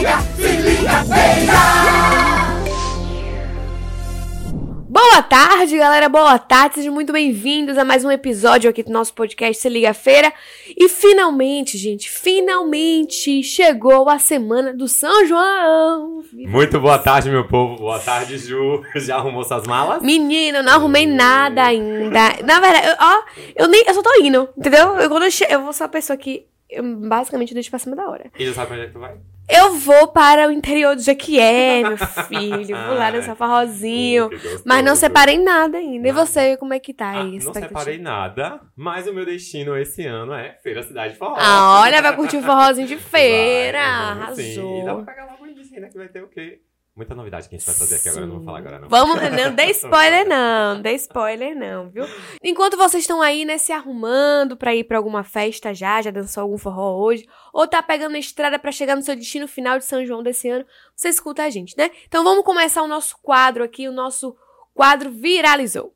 liga, se liga, feira! Boa tarde, galera. Boa tarde. Sejam muito bem-vindos a mais um episódio aqui do nosso podcast Se Liga Feira. E finalmente, gente, finalmente chegou a semana do São João. Muito boa tarde, meu povo. Boa tarde, Ju. Já arrumou suas malas? Menina, eu não arrumei nada ainda. Na verdade, eu, ó, eu nem, eu só tô indo, entendeu? Eu, quando eu, che- eu vou ser uma pessoa que eu, basicamente deixo pra cima da hora. E já sabe pra onde é que tu vai? Eu vou para o interior do Jequié, meu filho. Vou lá dançar forrozinho. Uh. Mas não separei nada ainda. E você, como é que tá Ah, aí? a não separei nada, mas o meu destino esse ano é Feira Cidade Forró. Ah, olha, vai curtir o forrozinho de feira. Vai, vamos sim. Arrasou. Dá pra pegar logo o início, né? Que vai ter o quê? Muita novidade que a gente vai fazer aqui agora, não vou falar agora não. Vamos, não dê spoiler não, dê spoiler não, viu? Enquanto vocês estão aí, né, se arrumando pra ir pra alguma festa já, já dançou algum forró hoje, ou tá pegando a estrada pra chegar no seu destino final de São João desse ano, você escuta a gente, né? Então vamos começar o nosso quadro aqui, o nosso quadro viralizou.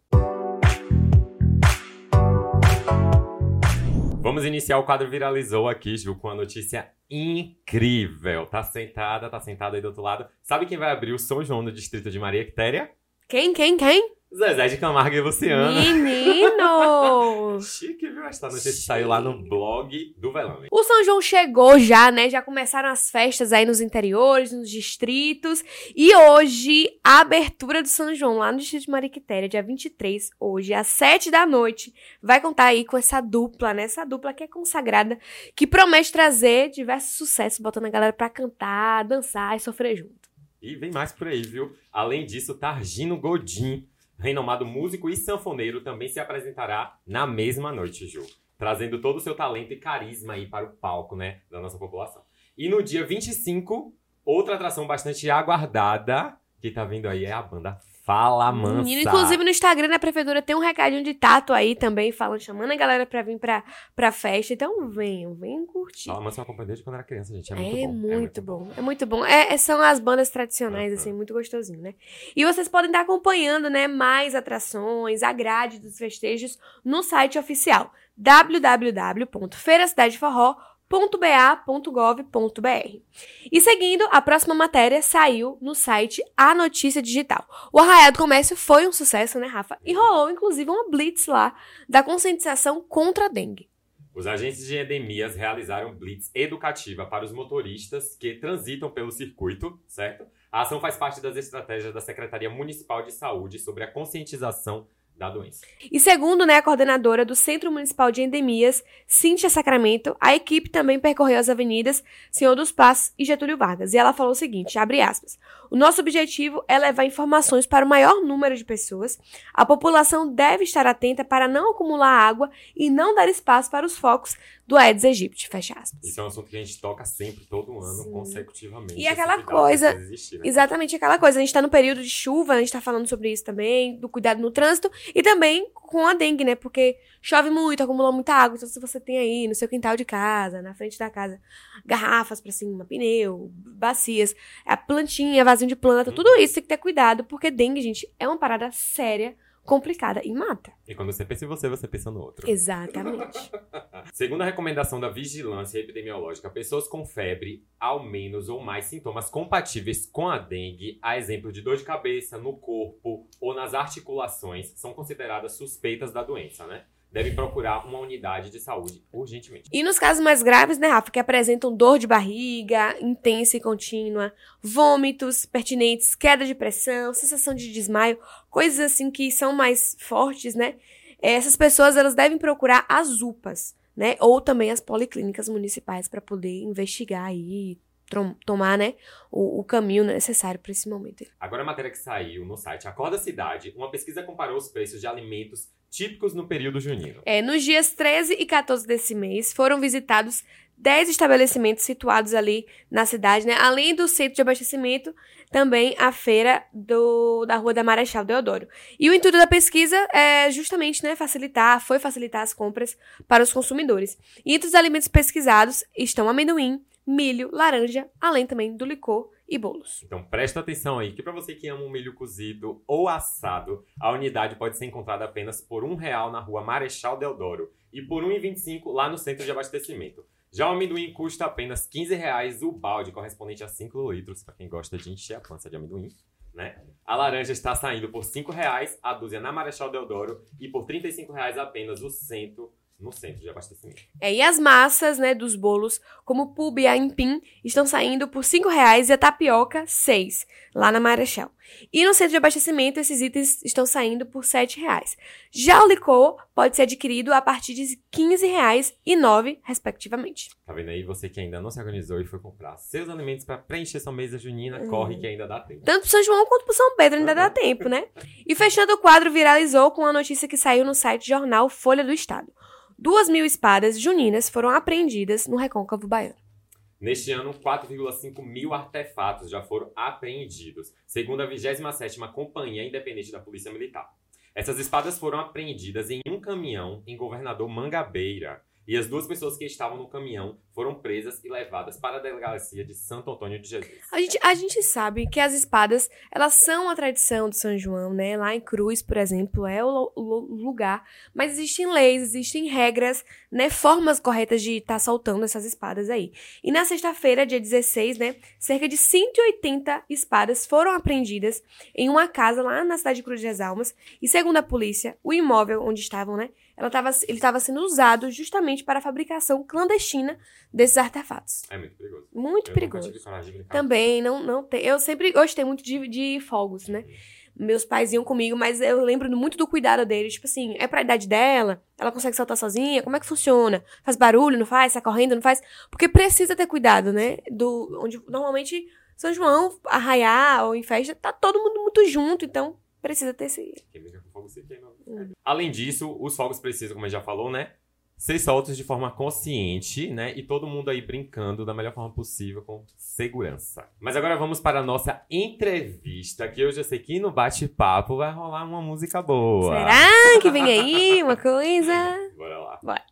Vamos iniciar o quadro Viralizou aqui, Ju, com uma notícia incrível. Tá sentada, tá sentada aí do outro lado. Sabe quem vai abrir o São João no distrito de Maria Quitéria? Quem, quem, quem? Zezé de Camargo e Luciana. Menino! Chique, viu? Esta notícia saiu lá no blog do Velame. O São João chegou já, né? Já começaram as festas aí nos interiores, nos distritos. E hoje, a abertura do São João lá no distrito de Mariquitéria, dia 23, hoje, às 7 da noite, vai contar aí com essa dupla, né? Essa dupla que é consagrada, que promete trazer diversos sucessos, botando a galera pra cantar, dançar e sofrer junto. E vem mais por aí, viu? Além disso, Targino Godin, renomado músico e sanfoneiro, também se apresentará na mesma noite, Ju. Trazendo todo o seu talento e carisma aí para o palco, né? Da nossa população. E no dia 25, outra atração bastante aguardada que tá vindo aí é a banda Fala Mansa. Menino, inclusive no Instagram da prefeitura tem um recadinho de tato aí também, falando, chamando a galera pra vir pra, pra festa. Então venham, venham curtir. Fala Mansa eu acompanhei desde quando era criança, gente. É muito É bom. muito bom, é muito bom. É, é- são as bandas tradicionais, Aham. assim, muito gostosinho, né? E vocês podem estar acompanhando, né, mais atrações, a grade dos festejos no site oficial www.feiracidadeforró.ba.gov.br. E seguindo, a próxima matéria saiu no site A Notícia Digital. O Arraial do Comércio foi um sucesso, né, Rafa? E rolou, inclusive, uma blitz lá da conscientização contra a dengue. Os agentes de endemias realizaram blitz educativa para os motoristas que transitam pelo circuito, certo? A ação faz parte das estratégias da Secretaria Municipal de Saúde sobre a conscientização da doença. E segundo né, a coordenadora do Centro Municipal de Endemias, Cíntia Sacramento, a equipe também percorreu as avenidas Senhor dos Passos e Getúlio Vargas. E ela falou o seguinte, abre aspas, o nosso objetivo é levar informações para o maior número de pessoas. A população deve estar atenta para não acumular água e não dar espaço para os focos do Aedes aegypti, fecha aspas. Isso é um assunto que a gente toca sempre, todo ano, Sim. consecutivamente. E Esse aquela coisa- existir, né? Exatamente aquela coisa. A gente tá no período de chuva, a gente tá falando sobre isso também, do cuidado no trânsito e também com a dengue, né? Porque chove muito, acumula muita água. Então, se você tem aí no seu quintal de casa, na frente da casa, garrafas pra cima, pneu, bacias, a plantinha, vasinho de planta, Uhum. tudo isso tem que ter cuidado, porque dengue, gente, é uma parada séria, complicada e mata. E quando você pensa em você, você pensa no outro. Exatamente. Segundo a recomendação da Vigilância Epidemiológica, pessoas com febre, ao menos ou mais sintomas compatíveis com a dengue, a exemplo de dor de cabeça no corpo ou nas articulações, são consideradas suspeitas da doença, né? Devem procurar uma unidade de saúde urgentemente. E nos casos mais graves, né, Rafa, que apresentam dor de barriga intensa e contínua, vômitos pertinentes, queda de pressão, sensação de desmaio, coisas assim que são mais fortes, né? Essas pessoas elas devem procurar as UPAs, né? Ou também as policlínicas municipais para poder investigar aí, tomar, né, o, o caminho necessário para esse momento. Agora a matéria que saiu no site Acorda Cidade, uma pesquisa comparou os preços de alimentos típicos no período junino. É, nos dias 13 e 14 desse mês, foram visitados 10 estabelecimentos situados ali na cidade, né? Além do centro de abastecimento, também a feira do, da Rua da Marechal Deodoro. E o intuito da pesquisa é justamente, né, facilitar, foi facilitar as compras para os consumidores. E entre os alimentos pesquisados estão amendoim, milho, laranja, além também do licor e bolos. Então presta atenção aí, que para você que ama um milho cozido ou assado, a unidade pode ser encontrada apenas por um real na rua Marechal Deodoro e por R$ 1,25 lá no centro de abastecimento. Já o amendoim custa apenas 15 reais o balde, correspondente a 5 litros, para quem gosta de encher a pança de amendoim. Né? A laranja está saindo por 5 reais a dúzia na Marechal Deodoro e por 35 reais apenas o cento no centro de abastecimento. É, e as massas, né, dos bolos, como o pub e a empim, estão saindo por R$ reais e a tapioca, seis, lá na Marechal. E no centro de abastecimento, esses itens estão saindo por R$ reais. Já o licor pode ser adquirido a partir de R$ reais e nove, respectivamente. Tá vendo aí? Você que ainda não se organizou e foi comprar seus alimentos para preencher sua mesa junina, corre que ainda dá tempo. Tanto pro São João quanto pro São Pedro ainda dá tempo, né? E fechando o quadro, viralizou com a notícia que saiu no site jornal Folha do Estado. Duas mil espadas juninas foram apreendidas no recôncavo baiano. Neste ano, 4,5 mil artefatos já foram apreendidos, segundo a 27ª Companhia Independente da Polícia Militar. Essas espadas foram apreendidas em um caminhão em Governador Mangabeira, e as duas pessoas que estavam no caminhão foram presas e levadas para a delegacia de Santo Antônio de Jesus. A gente, a gente sabe que as espadas, elas são a tradição de São João, né? Lá em Cruz, por exemplo, é o, o lugar. Mas existem leis, existem regras, né? Formas corretas de estar tá soltando essas espadas aí. E na sexta-feira, dia 16, né? Cerca de 180 espadas foram apreendidas em uma casa lá na cidade de Cruz das Almas. E segundo a polícia, o imóvel onde estavam, né? Ela tava, ele estava sendo usado justamente para a fabricação clandestina desses artefatos. É muito perigoso. Muito eu perigoso. Também, não, não tem. Eu sempre gostei muito de, de fogos, né? Meus pais iam comigo, mas eu lembro muito do cuidado deles. Tipo assim, é pra idade dela? Ela consegue saltar sozinha? Como é que funciona? Faz barulho, não faz? Sai correndo, não faz? Porque precisa ter cuidado, né? Do, onde normalmente São João, arraiar ou em festa, tá todo mundo muito junto, então precisa ter esse. Quem brinca com fogo se queima. Hum. Além disso, os fogos precisam, como a gente já falou, né? Ser soltos de forma consciente, né? E todo mundo aí brincando da melhor forma possível, com segurança. Mas agora vamos para a nossa entrevista, que eu já sei que no bate-papo vai rolar uma música boa. Será que vem aí uma coisa? Bora lá. Bora.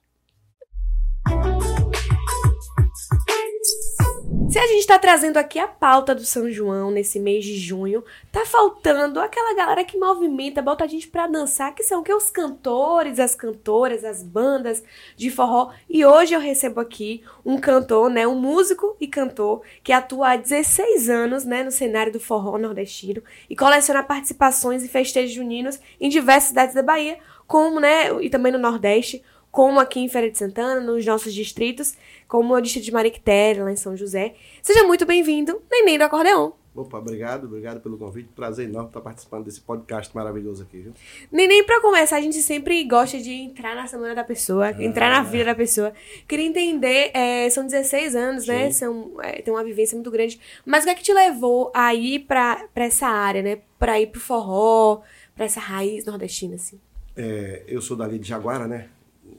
Se a gente tá trazendo aqui a pauta do São João nesse mês de junho, tá faltando aquela galera que movimenta, bota a gente pra dançar, que são que os cantores, as cantoras, as bandas de forró. E hoje eu recebo aqui um cantor, né, um músico e cantor que atua há 16 anos, né, no cenário do forró nordestino e coleciona participações e festejos juninos em diversas cidades da Bahia, como, né, e também no Nordeste, como aqui em Feira de Santana, nos nossos distritos, como o distrito de Mariquitéria, lá em São José. Seja muito bem-vindo, Neném do Acordeon. Opa, obrigado, obrigado pelo convite. Prazer enorme estar participando desse podcast maravilhoso aqui, viu? Neném, pra começar, a gente sempre gosta de entrar na semana da pessoa, ah, entrar na vida da pessoa. Queria entender, é, são 16 anos, né? Sim. né? São, é, tem uma vivência muito grande. Mas o que é que te levou a ir pra, pra essa área, né? Pra ir pro forró, pra essa raiz nordestina, assim? É, eu sou dali de Jaguara, né?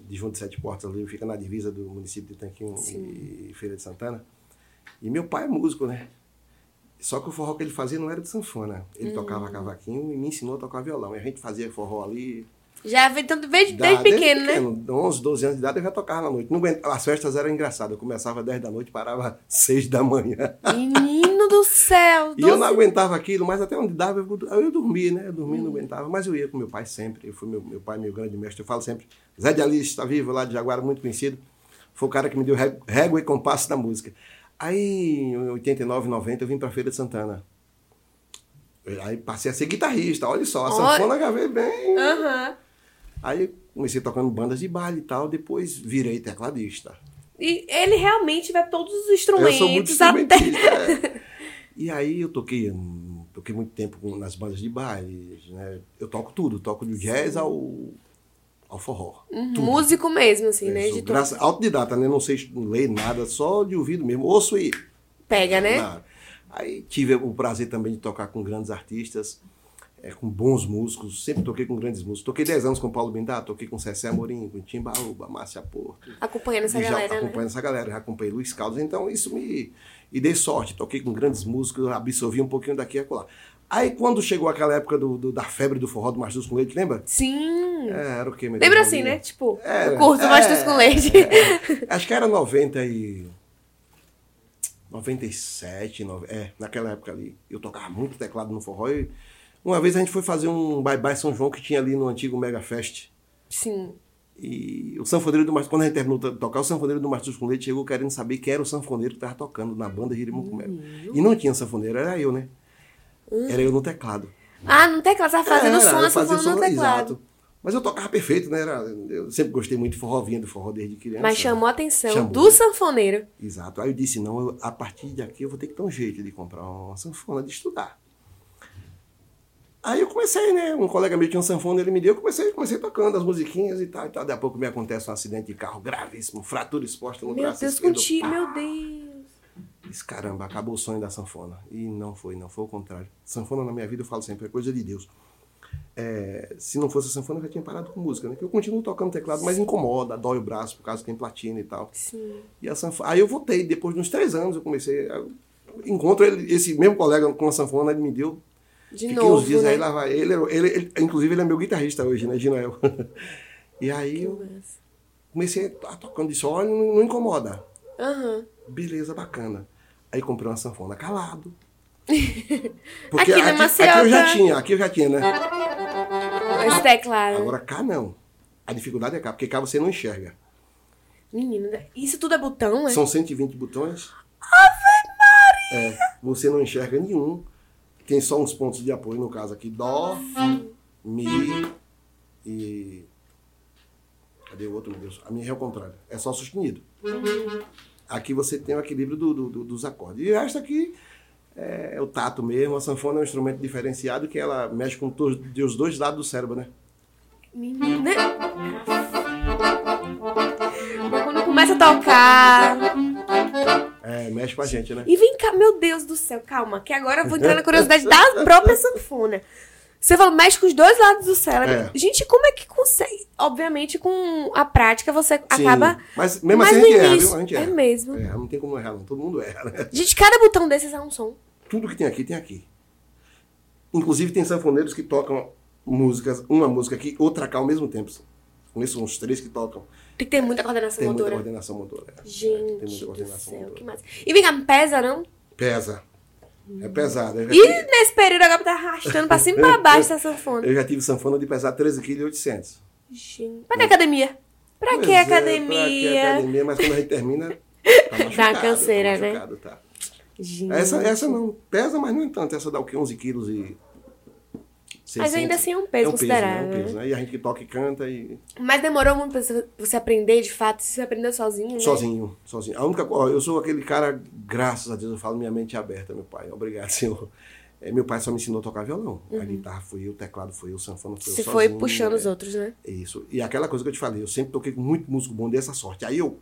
De João de Sete Portas ali, fica na divisa do município de Tanquinho Sim. e Feira de Santana. E meu pai é músico, né? Só que o forró que ele fazia não era de sanfona. Ele hum. tocava cavaquinho e me ensinou a tocar violão. E a gente fazia forró ali. Já então, desde, desde, pequeno, desde pequeno, né? 11, 12 anos de idade eu já tocava na noite. Não, as festas eram engraçadas. Eu começava às 10 da noite parava às 6 da manhã. Menino do céu! e eu não aguentava aquilo, mas até onde dava eu, eu dormia, né? Eu dormia, hum. não aguentava. Mas eu ia com meu pai sempre. Eu fui meu, meu pai, meu grande mestre. Eu falo sempre. Zé de Alice está vivo lá de Jaguara, muito conhecido. Foi o cara que me deu régua e compasso da música. Aí, em 89, 90, eu vim para Feira de Santana. Aí passei a ser guitarrista, olha só, a sanfona gravei bem. Uhum. Aí comecei tocando bandas de baile e tal, depois virei tecladista. E ele realmente vai todos os instrumentos. Eu sou muito instrumentista. Até... É. E aí eu toquei, toquei muito tempo nas bandas de baile, né? Eu toco tudo, toco do jazz ao, ao forró. Uhum. Músico mesmo, assim, né? De graça, autodidata, né? Não sei ler nada, só de ouvido mesmo. Ouço e. Pega, né? Nada. Aí tive o prazer também de tocar com grandes artistas é, com bons músicos, sempre toquei com grandes músicos. Toquei 10 anos com Paulo Bindá, toquei com Cessé Amorim, com Timbaúba, Márcia Porto. Acompanhando essa já, galera, né? Acompanhando né? essa galera, já acompanhei Luiz Caldas, então isso me... E dei sorte, toquei com grandes músicos, absorvi um pouquinho daqui e acolá. Aí quando chegou aquela época do, do, da febre do forró do Machos com Leite, lembra? Sim! É, era o quê? Lembra assim, né? Tipo, é, curto é, Machos com Leite. É, acho que era 90 e... 97, 90, é, naquela época ali. Eu tocava muito teclado no forró e uma vez a gente foi fazer um Bye Bye São João que tinha ali no antigo Mega Fest. Sim. E o sanfoneiro do Martins, quando a gente terminou de tocar, o sanfoneiro do Martins com Leite chegou querendo saber quem era o sanfoneiro que estava tocando na banda Jirimucumelo. E não tinha sanfoneiro, era eu, né? Era eu no teclado. Ah, no teclado, você tava fazendo Era, som, eu fazia falando no som, teclado. exato. Mas eu tocava perfeito, né? Era, eu sempre gostei muito de forró, vinha do forró desde criança. Mas chamou a atenção Chamou. do sanfoneiro. Exato. Aí eu disse, não, eu- a partir daqui eu vou ter que dar um jeito de comprar uma sanfona, de estudar. Aí eu comecei, né? Um colega meu tinha um sanfona, ele me deu, eu comecei, comecei tocando as musiquinhas e tal, e tal. Daí a pouco me acontece um acidente de carro gravíssimo, fratura exposta no Meu braço Deus, esquerdo. contigo, meu Deus. Disse, caramba, acabou o sonho da sanfona. E não foi, não foi o contrário. Sanfona na minha vida, eu falo sempre, é coisa de Deus. É, se não fosse a sanfona, eu já tinha parado com música, né? Que eu continuo tocando teclado, mas incomoda, dói o braço, por causa que tem platina e tal. Sim. E a sanfona... Aí eu voltei, depois de uns três anos, eu comecei. Eu encontro ele, esse mesmo colega com a sanfona, ele me deu. De Fiquei novo, uns dias né? aí lá vai. Ele, ele, ele- inclusive, ele é meu guitarrista hoje, né, Ginoel? e aí eu Massa. comecei a tocando disse, olha, não, não incomoda. Aham. Beleza, bacana. Aí comprei uma sanfona calado. Aqui na aqui, Maceió aqui eu já tinha, aqui eu já tinha, né? Esse teclado. Agora cá não. A dificuldade é cá, porque cá você não enxerga. Menino, isso tudo é botão, é? São 120 botões. Ave Maria! É, você não enxerga nenhum. Tem só uns pontos de apoio, no caso aqui. Dó, Mi e. Cadê o outro, meu Deus? A minha é o contrário. É só sustenido. Aqui você tem o equilíbrio do- do- do- dos acordes. E o resto aqui é, o tato mesmo. A sanfona é um instrumento diferenciado que ela mexe com todos, os dois lados do cérebro, né? Menina. Quando começa a tocar. É, mexe com a gente, né? E vem cá, meu Deus do céu, calma, que agora eu vou entrar na curiosidade da própria sanfona. Você falou, mexe com os dois lados do cérebro. É. Gente, como é que consegue? Obviamente, com a prática, você Sim, acaba. Mas mesmo Mas assim a gente erra, início- viu? A gente é erra. mesmo. É, não tem como errar, não. Todo mundo erra, né? Gente, cada botão desses é um som. Tudo que tem aqui, tem aqui. Inclusive tem sanfoneiros que tocam músicas, uma música aqui, outra cá ao mesmo tempo. Conheço uns três que tocam. Tem que ter muita coordenação Tem muita motora. coordenação motora. é. tem Gente muita do coordenação céu, motora. que massa. E vem cá, pesa, não? Pesa. É pesado. E nesse período agora tá arrastando pra cima e pra baixo essa sanfona. eu já tive sanfona de pesar 13,8 kg. Gente, pra que academia? Pra que Pois é, Pra que academia? academia? Mas quando a gente termina, tá machucado. canseira, tá né? tá. Gente. Essa, essa não. Pesa, mas não é tanto. Essa dá o quê? 11 quilos e... Mas ainda 600. assim é um peso é um considerável, Peso, é um né? peso, né? E a gente que toca e canta e... Mas demorou muito pra você- aprender, de fato, se você aprendeu sozinho, né? Sozinho, sozinho. A única ó, eu sou aquele cara, graças a Deus, eu falo minha mente é aberta, meu pai. Obrigado, Senhor. É, meu pai só me ensinou a tocar violão. A guitarra foi eu, o teclado foi eu, o sanfona foi eu. Você foi sozinho, puxando é. os outros, né? Isso. E aquela coisa que eu te falei, eu sempre toquei com muito músico bom dessa sorte. Aí eu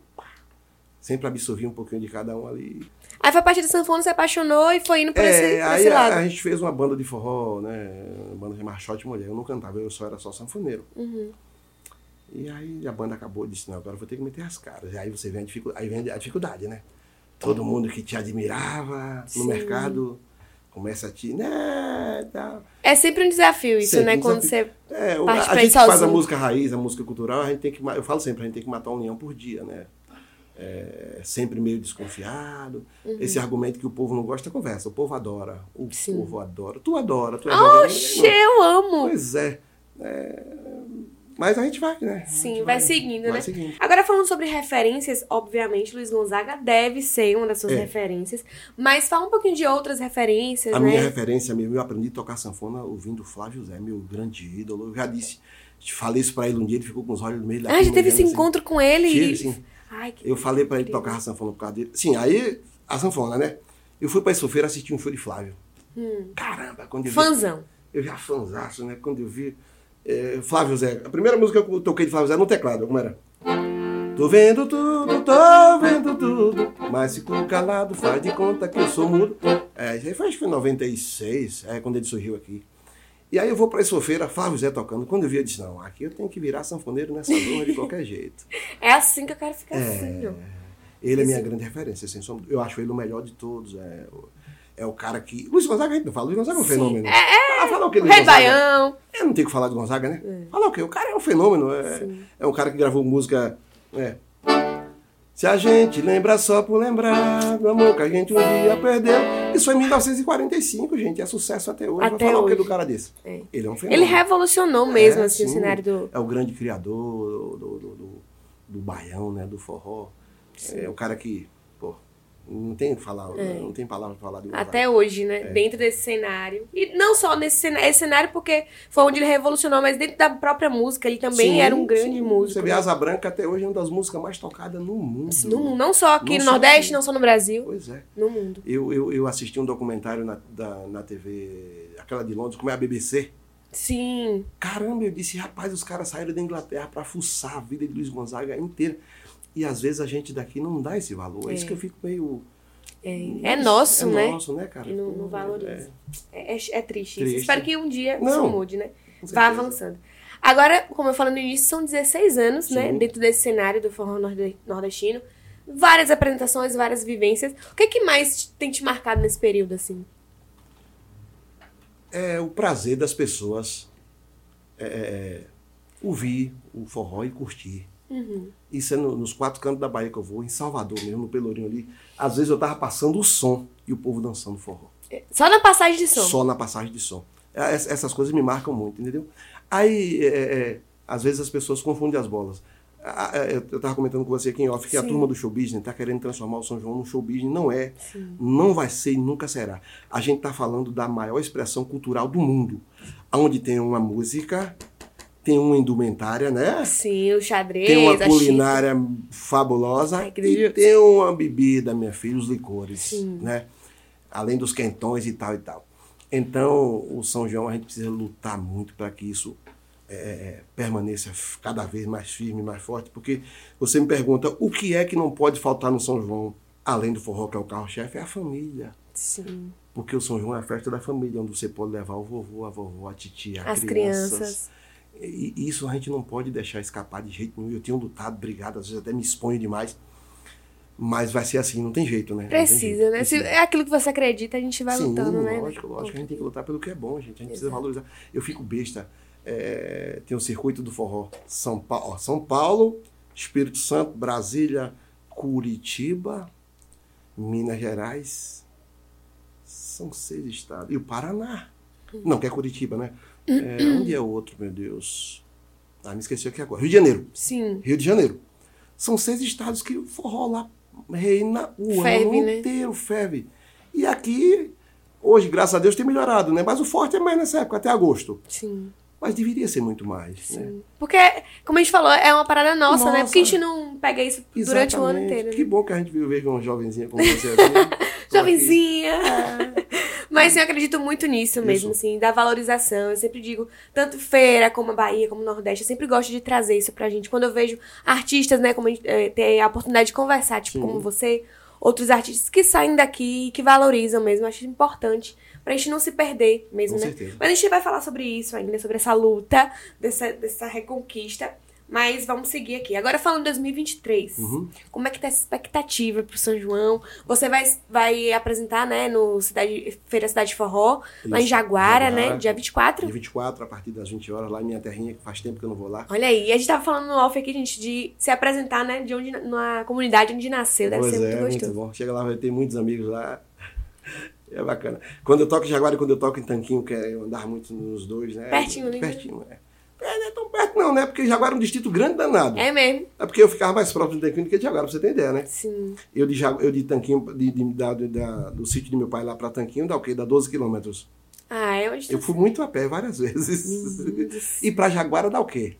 sempre absorvi um pouquinho de cada um ali. Aí foi a partir do sanfona, você apaixonou e foi indo esse, É, por aí esse a, lado. a gente fez uma banda de forró, né? Uma banda chamada Shot Mulher. Eu não cantava, eu só era só sanfoneiro. Uhum. E aí a banda acabou disse, não, agora eu vou ter que meter as caras. E aí você vem a dificuldade, aí vem a dificuldade, né? Todo mundo que te admirava no Sim. mercado começa a te. Né, tal. É sempre um desafio isso, Sempre né? um Quando desafio. você. É, Parte a pra gente que faz a sozinho. música raiz, a música cultural, a gente tem que. Eu falo sempre, a gente tem que matar um leão por dia, né? É, sempre meio desconfiado. Esse argumento que o povo não gosta, conversa. O povo adora. O Uhum. Sim. povo adora. Tu adora, tu é Oxe, né? eu amo! Pois é. É, Mas a gente vai, né? Sim, gente vai seguindo, vai né? seguindo. Agora falando sobre referências, obviamente Luiz Gonzaga deve ser uma das suas É. referências, mas fala um pouquinho de outras referências, A né? minha referência mesmo, eu aprendi a tocar sanfona ouvindo o Flávio Zé, meu grande ídolo. Eu já disse, falei isso pra ele um dia, ele ficou com os olhos meio Ah, já teve esse assim. encontro com ele? Tive, sim. Ai, Eu falei pra ele tocar a sanfona por causa dele. Sim, aí a sanfona, né? Eu fui pra Sofeira assistir um show de Flávio. Caramba, quando eu vi. Hum. fãzão. Eu já fanzaço, né? Quando eu vi. é, Flávio Zé. A primeira música que eu toquei de Flávio Zé no teclado, como era? Tô vendo tudo, tô vendo tudo, mas fico calado, faz de conta que eu sou mudo. É, isso aí foi, acho que foi em 96, é, quando ele surgiu aqui. E aí eu vou pra Sofeira, Flávio Zé tocando. Quando eu vi, eu disse, não, aqui eu tenho que virar sanfoneiro nessa zorra de qualquer jeito. É assim que eu quero ficar assim, ó. Ele é minha grande referência, sem sombra. Eu acho ele o melhor de todos. É, o- é o cara que. Luiz Gonzaga a gente não fala. Luiz Gonzaga é um Sim. fenômeno. É, é. Ah, fala o que Luiz Rei? Baião. Eu não tenho que falar de Gonzaga, né? Fala o quê? O cara é um fenômeno. É, é um cara que gravou música. É. Se a gente lembra só por lembrar do amor que a gente um dia perdeu. Isso foi em 1945, gente. É sucesso até hoje. Até Vai falar o que hoje. do cara desse? É. Ele é um fenômeno. Ele revolucionou mesmo, É, assim, o sim. cenário do. É o grande criador do, do, do, do- do baião, né? Do forró. É o cara que, não tem, falar, não tem palavra pra falar do É. Até hoje, né? É. Dentro desse cenário. E não só nesse cenário, esse cenário porque foi onde ele revolucionou, mas dentro da própria música, ele também Sim, era um grande sim. músico. Você vê né? Asa Branca até hoje é uma das músicas mais tocadas no mundo. No mundo, não só aqui Não no só Nordeste, aqui. não só no Brasil, Pois é. no mundo. Eu, eu, eu assisti um documentário na, da, na TV, aquela de Londres, como é a BBC. Sim. Caramba, eu disse, rapaz, os caras saíram da Inglaterra pra fuçar a vida de Luiz Gonzaga inteira. E às vezes a gente daqui não dá esse valor. É, isso que eu fico meio. É, é nosso, é né? nosso, né, cara? E não, não Pô, valoriza. É, é- é triste, isso. Triste. Espero que um dia isso Não, mude, né? Vá avançando. Agora, como eu falei no início, são 16 anos, né? Sim. Dentro desse cenário do forró norde- nordestino. Várias apresentações, várias vivências. O que, que mais tem te marcado nesse período, assim? É o prazer das pessoas é, é, ouvir o forró e curtir. Uhum. Isso é no- nos quatro cantos da Bahia que eu vou, em Salvador mesmo, no Pelourinho ali. Às vezes eu tava passando o som e o povo dançando forró. Só na passagem de som. Só na passagem de som. É, es- Essas coisas me marcam muito, entendeu? Aí, é, é, às vezes as pessoas confundem as bolas. Ah, é, Eu estava comentando com você aqui em off que a Sim. turma do show business está querendo transformar o São João num show business. Não é. Não vai ser e nunca será. A gente está falando da maior expressão cultural do mundo. Onde tem uma música, tem uma indumentária, né? Sim, o xadrez, Tem uma a culinária fabulosa Ai, e tem uma bebida, minha filha, os licores, Sim. né? Além dos quentões e tal e tal. Então, o São João, a gente precisa lutar muito para que isso é, permaneça f- cada vez mais firme, mais forte, porque você me pergunta o que é que não pode faltar no São João, além do forró, que é o carro-chefe, é a família. Sim. Porque o São João é a festa da família, onde você pode levar o vovô, a vovó, a titia, As crianças. crianças. E isso a gente não pode deixar escapar de jeito nenhum. Eu tenho lutado, brigado, às vezes até me exponho demais. Mas vai ser assim, não tem jeito, né? Precisa, jeito, né? Se precisa. é aquilo que você acredita, a gente vai Sim, lutando, né? lógico, lógico. A gente tem que lutar pelo que é bom, gente. A gente precisa Exato. valorizar. Eu fico besta. É, tem o circuito do forró. São Paulo, São Paulo, Espírito Santo, Brasília, Curitiba, Minas Gerais. São seis estados. E o Paraná. Não, que é Curitiba, né? É, onde é o outro, meu Deus? Ah, me esqueci aqui agora. Rio de Janeiro. Sim. Rio de Janeiro. São seis estados que o forró lá reina o Ferve, ano né? inteiro, ferve. E aqui, hoje, graças a Deus, tem melhorado, né? Mas o forte é mais nessa época, até agosto. Sim. Mas deveria ser muito mais, né? Sim. Porque, como a gente falou, é uma parada nossa, né? Nossa. Porque a gente não pega isso durante o ano Exatamente. inteiro. né? Que bom que a gente viu ver uma jovenzinha como você aqui. Jovenzinha. Mas sim, eu acredito muito nisso mesmo, Isso. assim, da valorização. Eu sempre digo, tanto feira como a Bahia, como o Nordeste, eu sempre gosto de trazer isso pra gente. Quando eu vejo artistas, né, como a gente, eh, ter a oportunidade de conversar, tipo, Sim. como você, outros artistas que saem daqui e que valorizam mesmo, eu acho importante pra gente não se perder mesmo, Com né? certeza. Mas a gente vai falar sobre isso ainda, sobre essa luta, dessa, dessa reconquista. Mas vamos seguir aqui. Agora falando de 2023. Uhum. Como é que tá essa expectativa pro São João? Você vai, vai apresentar, né, no Cidade, Feira Cidade Forró, lá em Isso, Jaguara, né? Dia 24. Dia 24, a partir das 20 horas, lá em minha terrinha, que faz tempo que eu não vou lá. Olha aí, a gente tava falando no off aqui, gente, de se apresentar, né, de onde, na comunidade onde nasceu. Deve pois ser é, muito muito gostoso. bom. Chega lá, vai ter muitos amigos lá. É bacana. Quando eu toco em Jaguara e quando eu toco em Tanquinho, que é eu andar muito nos dois, né? Pertinho né? Pertinho, é. É, não é tão perto não, né? Porque Jaguara é um distrito grande danado. É mesmo? É porque eu ficava mais próximo de Tanquinho do que de Jaguara, pra você ter ideia, né? Sim. Eu de, Jagu- eu de Tanquinho, de, de- da- da- do sítio de meu pai lá pra Tanquinho, dá o quê? Dá 12 quilômetros. Ah, é onde Eu fui muito a pé várias vezes. e pra Jaguara dá o quê?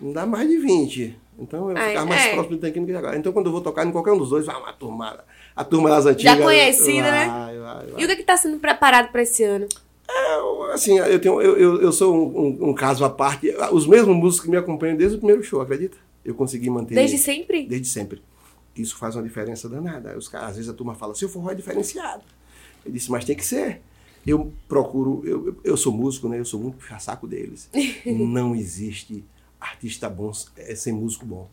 Não dá mais de 20. Então eu Ai, ficava mais é. próximo de Tanquinho do que Jaguara. Então quando eu vou tocar em qualquer um dos dois, vai uma turma, a turma das antigas. conhecida, né? vai, Vai, vai. E o que é que tá sendo preparado pra esse ano? Eu, assim, eu, tenho, eu, eu, eu sou um, um- um caso à parte. Os mesmos músicos que me acompanham desde o primeiro show, acredita? Eu consegui manter. Desde sempre? Desde sempre. Isso faz uma diferença danada. Os caras, às vezes a turma fala, seu forró é diferenciado. Eu disse, mas tem que ser. Eu procuro, eu, eu- sou músico, né? Eu sou muito puxa-saco deles. Não existe artista bom eh, sem músico bom.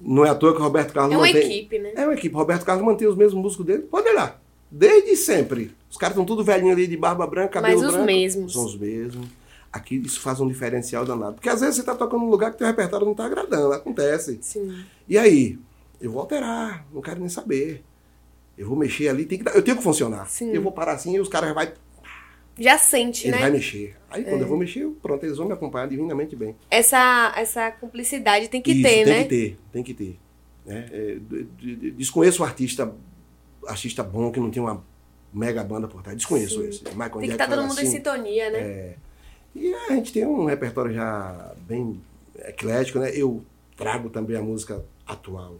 Não é à toa que o Roberto Carlos É uma mantém... equipe, né? É uma equipe. Roberto Carlos mantém os mesmos músicos dele. Pode olhar. Desde sempre. Os caras estão tudo velhinho ali de barba branca, cabelo Mas os branco. mesmos. São os mesmos. Aqui isso faz um diferencial danado. Porque às vezes você está tocando num lugar que teu repertório não está agradando. Acontece. Sim. E aí? eu vou alterar, não quero nem saber. Eu vou mexer ali, tem que eu tenho que funcionar. Sim. Eu vou parar assim e os caras vai, Já sente, ele né? vai mexer. Aí quando eu vou mexer, eu- pronto, eles vão me acompanhar divinamente bem. Essa, essa cumplicidade tem que Isso, ter, tem né? que ter, tem que ter. né? É, de- desconheço o artista, artista bom que não tem uma mega banda por trás. Desconheço esse. Michael Tem que estar todo era mundo em assim. sintonia, né? É. E a gente tem um repertório já bem eclético, né? Eu trago também a música atual.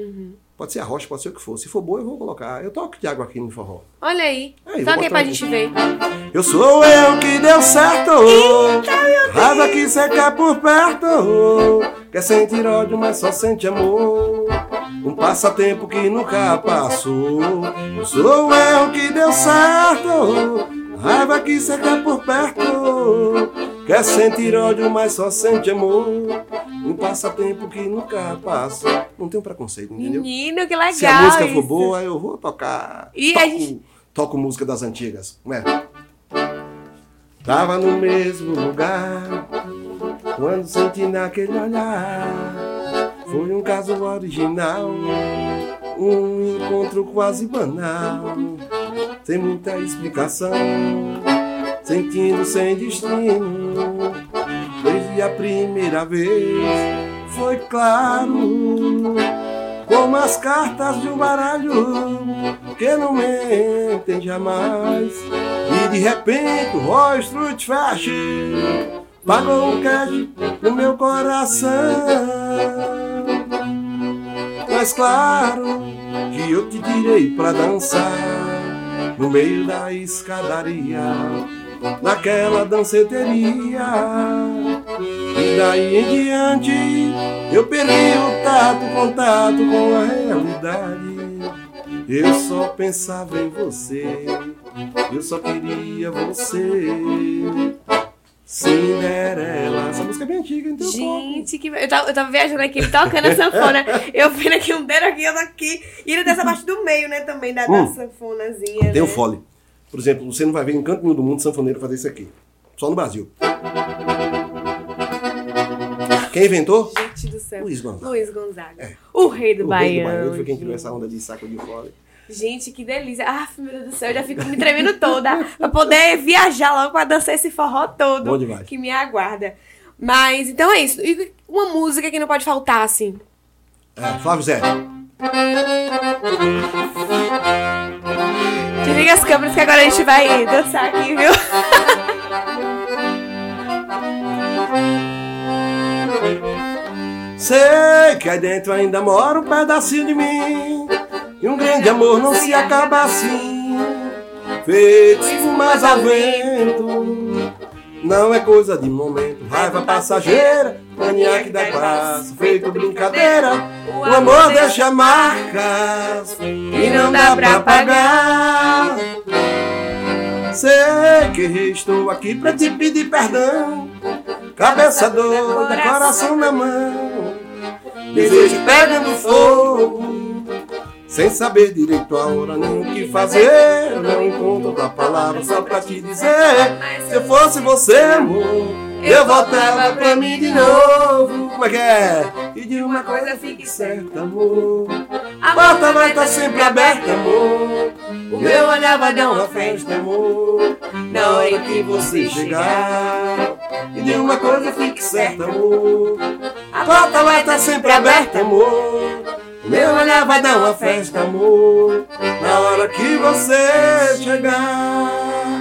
Uhum. Pode ser a rocha, pode ser o que for. Se for boa, eu vou colocar. Eu toco Thiago aqui no forró. Olha aí. Aí, Toca aí pra gente ver. Eu sou eu que deu certo. Raiva que cê quer por perto. Quer sentir ódio, mas só sente amor. Um passatempo que nunca passou. Eu sou eu que deu certo. Raiva que cê quer por perto. Quer sentir ódio, mas só sente amor. Um passatempo que nunca passa. Não tem um preconceito, entendeu? Menino, que legal. Se a música for isso. boa, eu vou tocar. E a toco, gente- toco música das antigas. Como é? Tava no mesmo lugar quando senti naquele olhar. Foi um caso original, um encontro quase banal, sem muita explicação, sentindo sem destino. A primeira vez foi claro como as cartas de um baralho que não mentem jamais. E de repente o rosto te fecha, pagou o cash no meu coração. Mas claro que eu te tirei pra dançar no meio da escadaria, naquela danceteria. E daí em diante eu perdi o tato, contato com a realidade. Eu só pensava em você, eu só queria você. Cinderela. Essa música é bem antiga, então. Gente, que... eu, tava, eu tava viajando aqui, ele tocando a sanfona. eu vendo aqui um dedo aqui, outro aqui. E ele dessa parte do meio, né, também, da, da Hum. sanfonazinha. Tem o né? fole. Por exemplo, você não vai ver em canto nenhum do mundo sanfoneiro fazer isso aqui. Só no Brasil. Quem inventou? Gente do céu. Luiz Gonzaga. Luiz Gonzaga. O rei do O rei do Baiano. Baiano foi quem criou essa onda de saco de fole. Gente, que delícia. Ah, meu Deus do céu, eu já fico me tremendo toda pra poder viajar logo pra dançar esse forró todo Bom demais. que me aguarda. Mas, então é isso. E uma música que não pode faltar, assim. É, Flávio Zé. Desliga as câmeras que agora a gente vai dançar aqui, viu? Sei que aí dentro ainda mora um pedacinho de mim. E um grande amor não se acaba assim. Feito mas ao vento. Não é coisa de momento. Raiva passageira, mania que dá passo. Feito brincadeira. O amor deixa marcas e não dá pra pagar. Sei que estou aqui pra te pedir perdão. Cabeça doida, coração na mão. Desejo pegando fogo. Sem saber direito a hora nem o que fazer. Não encontro outra palavra só pra te dizer. Se eu fosse você, amor, eu voltava pra mim de novo. Como é que é? E de uma coisa fique certa, amor. A porta vai estar sempre aberta, amor. O meu olhar vai dar uma festa, amor. Na hora que você chegar. E de uma coisa fique certa, amor. A porta vai estar sempre aberta, amor. O meu olhar vai dar uma festa, amor. Na hora que você chegar.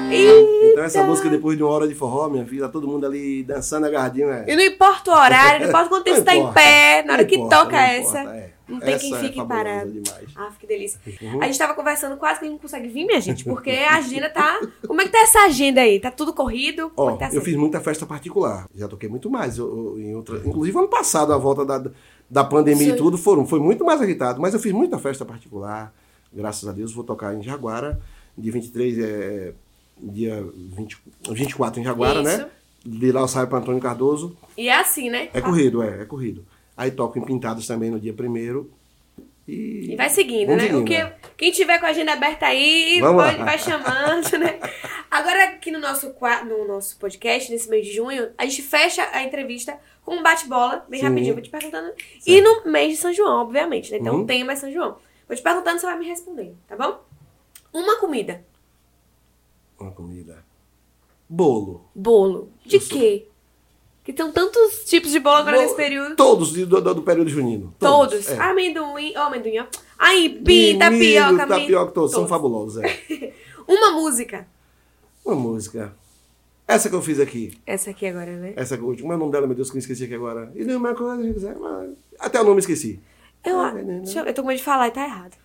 Então essa música depois de uma hora de forró, minha filha, tá todo mundo ali dançando agarradinho, é. E não importa o horário, não importa quanto tempo você tá em pé, na hora que importa, toca essa. importa, é. Não tem quem Essa é fique fabulosa parado. demais. Ah, que delícia. Uhum. A gente tava conversando quase que não consegue vir, minha gente, porque a agenda tá. Como é que tá essa agenda aí? Tá tudo corrido? É Ó, que tá eu sendo? fiz muita festa particular. Já toquei muito mais. eu- eu- em outra... Inclusive, ano passado, a volta da, da pandemia Sim. e tudo, foram, foi muito mais agitado. Mas eu fiz muita festa particular. Graças a Deus, vou tocar em Jaguara. Dia 23 é. Dia 20, 24 em Jaguara, Isso. né? De lá eu saio para Antônio Cardoso. E é assim, né? É corrido, é, é corrido. Aí toco em Pintadas também no dia primeiro. E, E vai seguindo, né? seguindo, o que, né? quem tiver com a agenda aberta aí, pode, vai chamando, né? Agora, aqui no nosso, no nosso podcast, nesse mês de junho, a gente fecha a entrevista com um bate-bola, bem Sim. rapidinho, vou te perguntando. E no mês de São João, obviamente, né? Então Uhum. tem mais São João. Vou te perguntando, você vai me respondendo, tá bom? Uma comida. Uma comida. Bolo. Bolo. De Eu quê? Tem tantos tipos de bolo agora nesse período. Todos do, do, do período junino. Todos. É. Amendoim, ó, amendoim, ó. Aipim, Milho, tapioca, milho. tapioca, todos. São fabulosos, é. Uma música. Uma música. Essa que eu fiz aqui. Essa aqui agora, né? Essa que eu- como é o nome dela, meu Deus, que eu esqueci aqui agora. E não é uma coisa, mas- até o nome eu esqueci. Eu, Ah, né, deixa eu, eu tô com medo de falar e tá errado.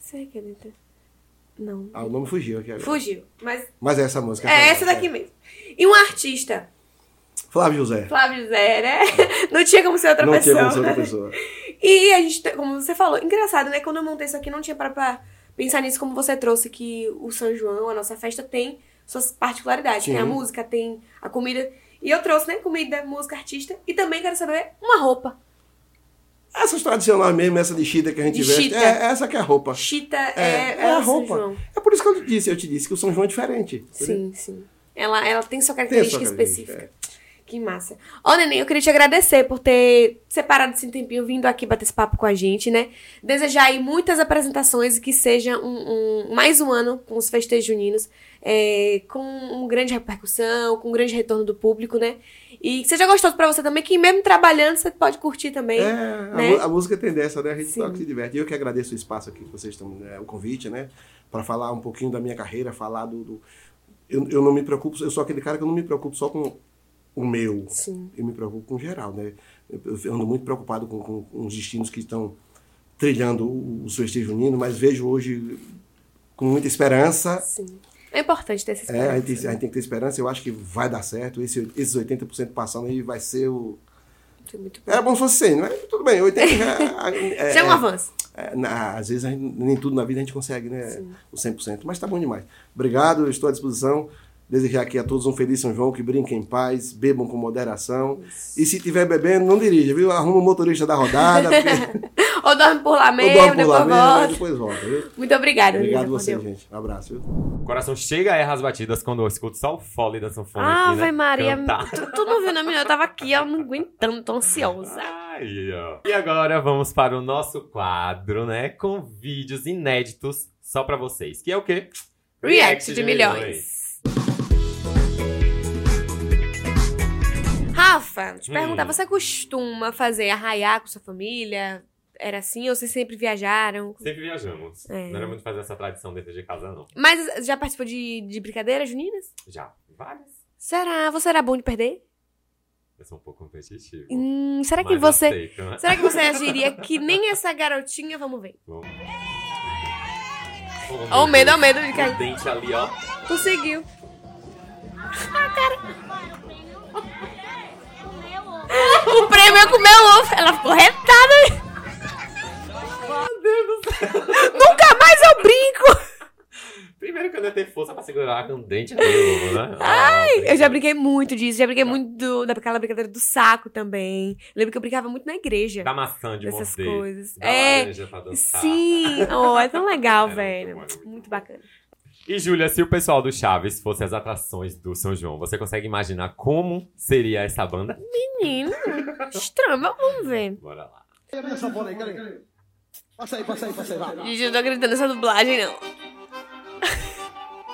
Sei que é Não. Ah, o nome fugiu aqui agora. Fugiu. Mas Mas é essa música. é essa daqui mesmo. E um artista. Flávio José. Flávio Zé, né? Não tinha como ser outra não pessoa. tinha como ser outra pessoa. E a gente, como você falou, engraçado, né? Quando eu montei isso aqui, não tinha para pra pensar nisso como você trouxe, que o São João, a nossa festa, tem suas particularidades. Tem a Sim. música, tem a comida. E eu trouxe, né? Comida, música, artista. E também quero saber uma roupa. Essas tradicionais mesmo, essa de chita que a gente De veste, chita. é essa que é a roupa. Chita É, é, é a roupa. João. É por isso que eu disse, eu te disse que o São João é diferente. Sim, sim. Ela, ela tem sua Tem característica sua característica, específica. Que massa. Ó, Neném, eu queria te agradecer por ter separado esse tempinho, vindo aqui bater esse papo com a gente, né? Desejar aí muitas apresentações e que seja um, um- mais um ano com os festejos juninos, é, com um grande repercussão, com um grande retorno do público, né? E que seja gostoso pra você também, que mesmo trabalhando, você pode curtir também. É, a, né? mu- a música tem dessa, né? A gente Sim. toca e se diverte. E eu que agradeço o espaço aqui que vocês estão, né, o convite, né? Para falar um pouquinho da minha carreira, falar do. do- eu, eu não me preocupo, eu sou aquele cara que eu não me preocupo só com o meu. Sim. Eu me preocupo com geral, né? Eu, ando muito preocupado com, com, com os destinos que estão trilhando o, o festejo junino, mas vejo hoje com muita esperança. Sim. É importante ter essa É, a gente, a gente tem que ter esperança, eu acho que vai dar certo. Esse, esses 80% passando aí vai ser o. Isso é bom. Era bom se fosse 100, mas tudo bem, 80 já. é, Já é um avanço. é, na- às vezes gente- nem tudo na vida a gente consegue, né? O 100%. Mas tá bom demais. Obrigado, estou à disposição. Desejar aqui a todos um feliz São João, que brinquem em paz, bebam com moderação. E se tiver bebendo, não dirija, viu? Arruma o motorista da rodada, porque Ou dorme por lá mesmo, dormo por depois lá volta. depois volta, viu? Muito obrigada, Obrigado a você, gente. Um abraço, viu? O coração chega a errar as batidas quando eu escuto só o fole da sanfona aqui, Ave né? Maria, Cantar. tu, tu não viu na minha? Eu tava aqui, eu não aguentando, tô ansiosa. Aí, ó. E agora vamos para o nosso quadro, né? Com vídeos inéditos só pra vocês. Que é o quê? React de milhões. Rafa, te Hum. perguntar, você costuma fazer arraiar com sua família? Era assim? Ou vocês sempre viajaram? Sempre viajamos. É. Não era muito fazer essa tradição dentro de casa, não. Mas já participou de, de brincadeiras juninas? Já. Várias. Será? Você era bom de perder? Eu sou um pouco competitivo. Hum, será que você. aceito, né? Será que você agiria que nem essa garotinha? Vamos ver. Vamos. Ó, o medo, o medo de O cair. dente ali, ó. Conseguiu. O prêmio é comer o ovo. Ela ficou retada. Meu Deus do céu. Nunca mais eu brinco. Primeiro que eu não ia ter força pra segurar com o dente ali, ovo, né? Ai, eu já brinquei muito disso. Já brinquei muito do, daquela brincadeira do saco também. Lembro que eu brincava muito na igreja. Da maçã de Dessas morder. coisas. Da É, pra dançar. Sim. Oh, é tão legal, Era velho. era muito Muito bacana. E, Júlia, se o pessoal do Chaves fosse as atrações do São João, você consegue imaginar como seria essa banda? Menino, estranho. Vamos ver. Bora lá. Minha sanfona aí? Cadê? Passa aí, passa aí, passa aí, vai. Gente, eu não tô acreditando nessa dublagem, não.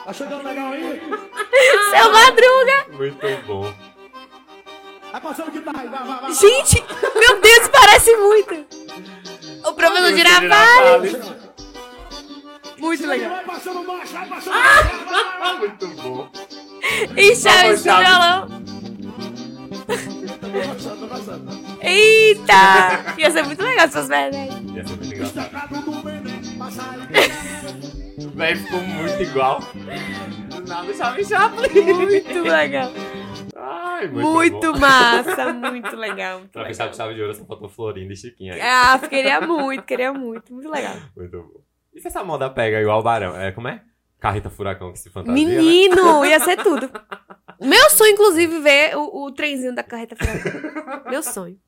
Tá chegando legal aí? Seu Madruga! Muito bom. Vai passando guitarra aí, vai, vai, vai. Gente, meu Deus, parece muito. O professor Girafales. Muito legal. Vai passando marcha, vai passando marcha. Muito bom. E do Chaves. violão. Eita! Ia ser muito legal se fosse verdade. Ia ser muito aí. O velho ficou muito igual. Nada, Chaves Chaplin. Muito legal. Ai, muito, Muito massa, muito legal. Muito Pra legal. fechar com chave de ouro, só faltou Florinda e Chiquinha aí. Ah, queria muito, queria muito. Muito legal. Muito bom. E se essa moda pega igual o Barão? É, como é? Carreta Furacão que se fantasia, né? Menino, ia ser tudo. Meu sonho, inclusive, ver o, o trenzinho da carreta furacão. Meu sonho.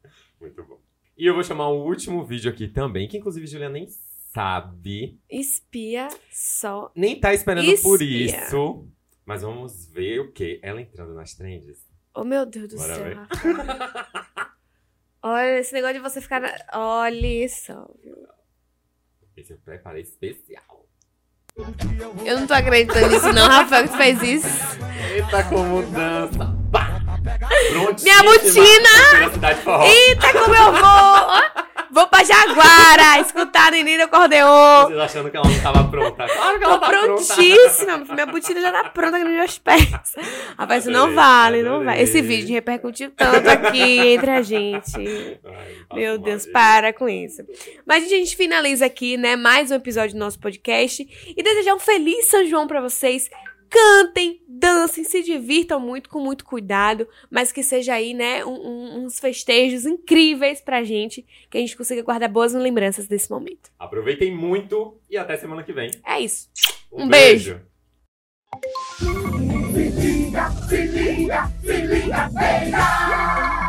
Muito bom. E eu vou chamar um último vídeo aqui também, que inclusive Juliana nem sabe. Espia só. Nem tá esperando por Espia. isso. Mas vamos ver o quê? Ela entrando nas trends. Oh, meu Deus do Bora céu. Olha, esse negócio de você ficar. Na... Olha só, viu? Esse eu preparei especial. Eu não tô acreditando nisso, não, Rafael, que tu fez isso. Eita, como dança! Pá! Minha botina! Forró. Eita, como eu vou! Vou pra Jaguara escutar a Neném do Acordeon. Vocês achando que ela não tava pronta? Claro que ela tá pronta. prontíssima. Minha botina já tá pronta aqui nos meus pés. Rapaz, isso não vale, não vale. Esse vídeo repercutiu tanto aqui entre a gente. Ai, Meu Deus, para com isso. Mas gente, a gente finaliza aqui, né, mais um episódio do nosso podcast e desejar um feliz São João pra vocês. Cantem, dancem, se divirtam muito, com muito cuidado, mas que seja aí, né, um- um- uns festejos incríveis pra gente, que a gente consiga guardar boas lembranças desse momento. Aproveitem muito e até semana que vem. É isso. Um beijo. Se liga, se liga, se liga, beija.